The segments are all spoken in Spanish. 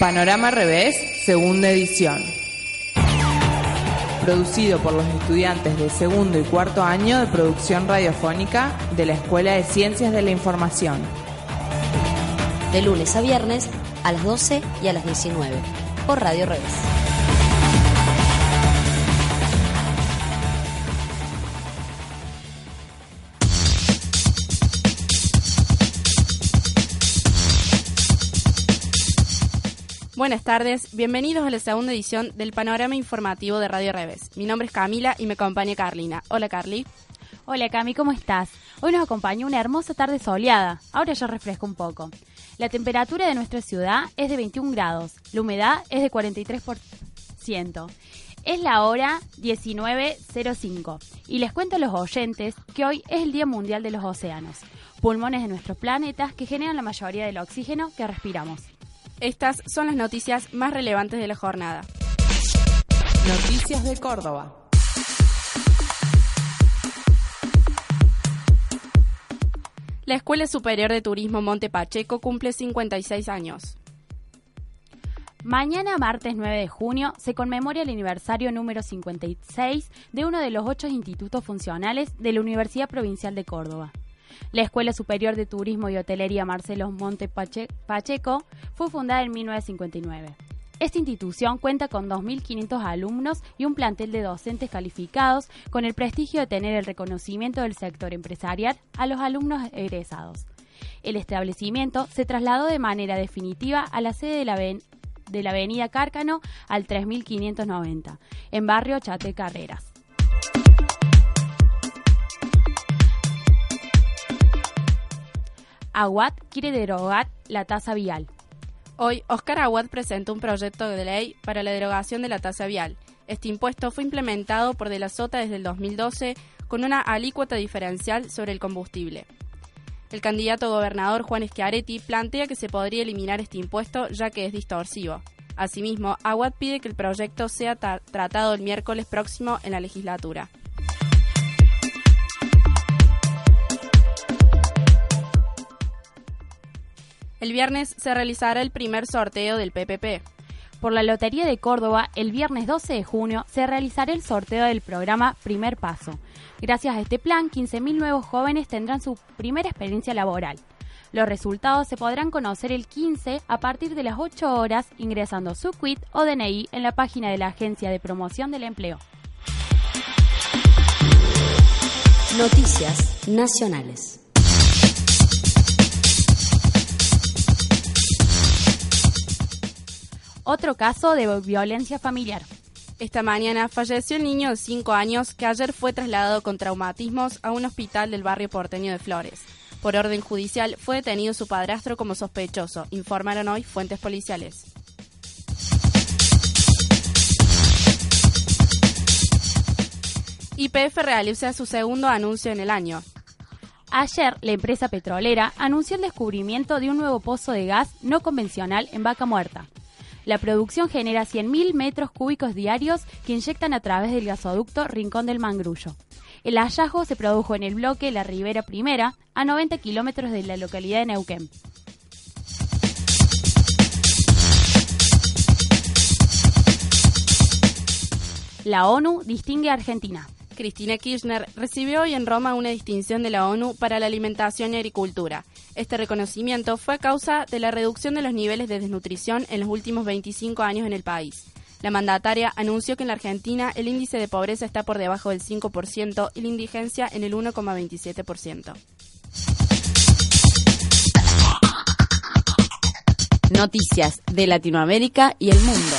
Panorama Revés, segunda edición. Producido por los estudiantes de segundo y cuarto año de producción radiofónica de la Escuela de Ciencias de la Información. De lunes a viernes a las 12 y a las 19 por Radio Revés. Buenas tardes, bienvenidos a la segunda edición del Panorama Informativo de Radio Revés. Mi nombre es Camila y me acompaña Carlina. Hola Carly. Hola Cami, ¿cómo estás? Hoy nos acompaña una hermosa tarde soleada. Ahora ya refresca un poco. La temperatura de nuestra ciudad es de 21 grados. La humedad es de 43%. Es la hora 19.05 y les cuento a los oyentes que hoy es el Día Mundial de los Océanos, pulmones de nuestros planetas que generan la mayoría del oxígeno que respiramos. Estas son las noticias más relevantes de la jornada. Noticias de Córdoba. La Escuela Superior de Turismo Monte Pacheco cumple 56 años. Mañana, martes 9 de junio, se conmemora el aniversario número 56 de uno de los ocho institutos funcionales de la Universidad Provincial de Córdoba. La Escuela Superior de Turismo y Hotelería Marcelo Monte Pacheco fue fundada en 1959. Esta institución cuenta con 2.500 alumnos y un plantel de docentes calificados con el prestigio de tener el reconocimiento del sector empresarial a los alumnos egresados. El establecimiento se trasladó de manera definitiva a la sede de la, de la Avenida Cárcano al 3590, en barrio Chate Carreras. Aguad quiere derogar la tasa vial. Hoy, Oscar Aguad presentó un proyecto de ley para la derogación de la tasa vial. Este impuesto fue implementado por De la Sota desde el 2012 con una alícuota diferencial sobre el combustible. El candidato gobernador Juan Schiaretti plantea que se podría eliminar este impuesto ya que es distorsivo. Asimismo, Aguad pide que el proyecto sea tratado el miércoles próximo en la legislatura. El viernes se realizará el primer sorteo del PPP. Por la Lotería de Córdoba, el viernes 12 de junio se realizará el sorteo del programa Primer Paso. Gracias a este plan, 15.000 nuevos jóvenes tendrán su primera experiencia laboral. Los resultados se podrán conocer el 15 a partir de las 8 horas ingresando su quit o DNI en la página de la Agencia de Promoción del Empleo. Noticias Nacionales. Otro caso de violencia familiar. Esta mañana falleció el niño de 5 años que ayer fue trasladado con traumatismos a un hospital del barrio porteño de Flores. Por orden judicial fue detenido su padrastro como sospechoso, informaron hoy fuentes policiales. YPF realiza su segundo anuncio en el año. Ayer, la empresa petrolera anunció el descubrimiento de un nuevo pozo de gas no convencional en Vaca Muerta. La producción genera 100.000 metros cúbicos diarios que inyectan a través del gasoducto Rincón del Mangrullo. El hallazgo se produjo en el bloque La Ribera Primera, a 90 kilómetros de la localidad de Neuquén. La ONU distingue a Argentina. Cristina Kirchner recibió hoy en Roma una distinción de la ONU para la alimentación y agricultura. Este reconocimiento fue a causa de la reducción de los niveles de desnutrición en los últimos 25 años en el país. La mandataria anunció que en la Argentina el índice de pobreza está por debajo del 5% y la indigencia en el 1,27%. Noticias de Latinoamérica y el mundo.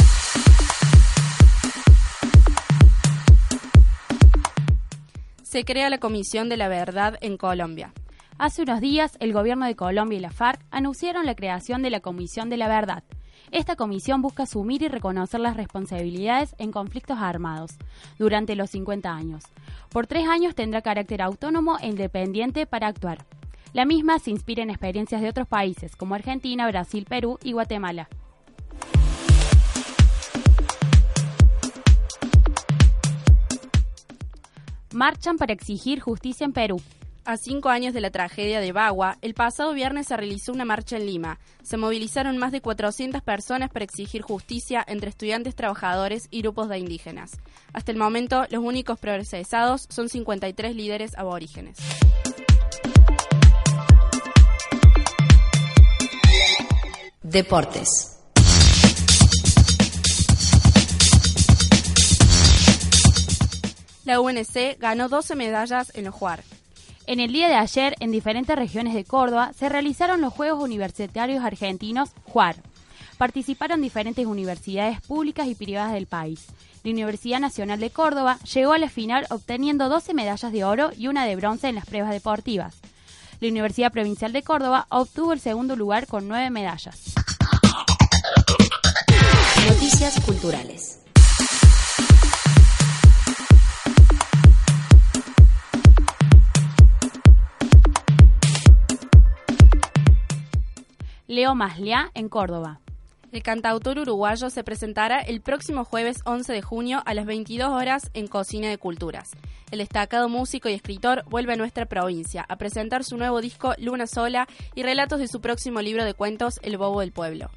se crea la Comisión de la Verdad en Colombia. Hace unos días, el gobierno de Colombia y la FARC anunciaron la creación de la Comisión de la Verdad. Esta comisión busca asumir y reconocer las responsabilidades en conflictos armados durante los 50 años. Por tres años tendrá carácter autónomo e independiente para actuar. La misma se inspira en experiencias de otros países como Argentina, Brasil, Perú y Guatemala. Marchan para exigir justicia en Perú. A cinco años de la tragedia de Bagua, el pasado viernes se realizó una marcha en Lima. Se movilizaron más de 400 personas para exigir justicia entre estudiantes, trabajadores y grupos de indígenas. Hasta el momento, los únicos procesados son 53 líderes aborígenes. Deportes. La UNC ganó 12 medallas en los Juar. En el día de ayer, en diferentes regiones de Córdoba, se realizaron los Juegos Universitarios Argentinos JUAR. Participaron diferentes universidades públicas y privadas del país. La Universidad Nacional de Córdoba llegó a la final obteniendo 12 medallas de oro y una de bronce en las pruebas deportivas. La Universidad Provincial de Córdoba obtuvo el segundo lugar con 9 medallas. Noticias culturales. Leo Maslia en Córdoba. El cantautor uruguayo se presentará el próximo jueves 11 de junio a las 22 horas en Cocina de Culturas. El destacado músico y escritor vuelve a nuestra provincia a presentar su nuevo disco Luna Sola y relatos de su próximo libro de cuentos El Bobo del Pueblo.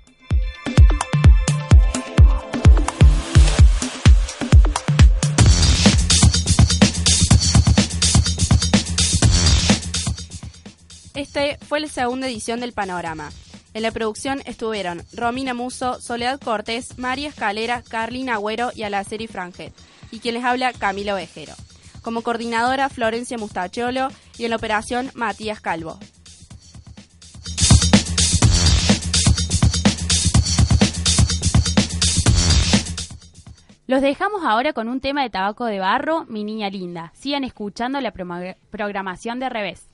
Este fue la segunda edición del Panorama. En la producción estuvieron Romina Muso, Soledad Cortés, María Escalera, Carlina Agüero y Alaceri Franget. Y quien les habla, Camilo Vejero. Como coordinadora, Florencia Mustachiolo y en la operación, Matías Calvo. Los dejamos ahora con un tema de tabaco de barro, Mi Niña Linda. Sigan escuchando la programación de revés.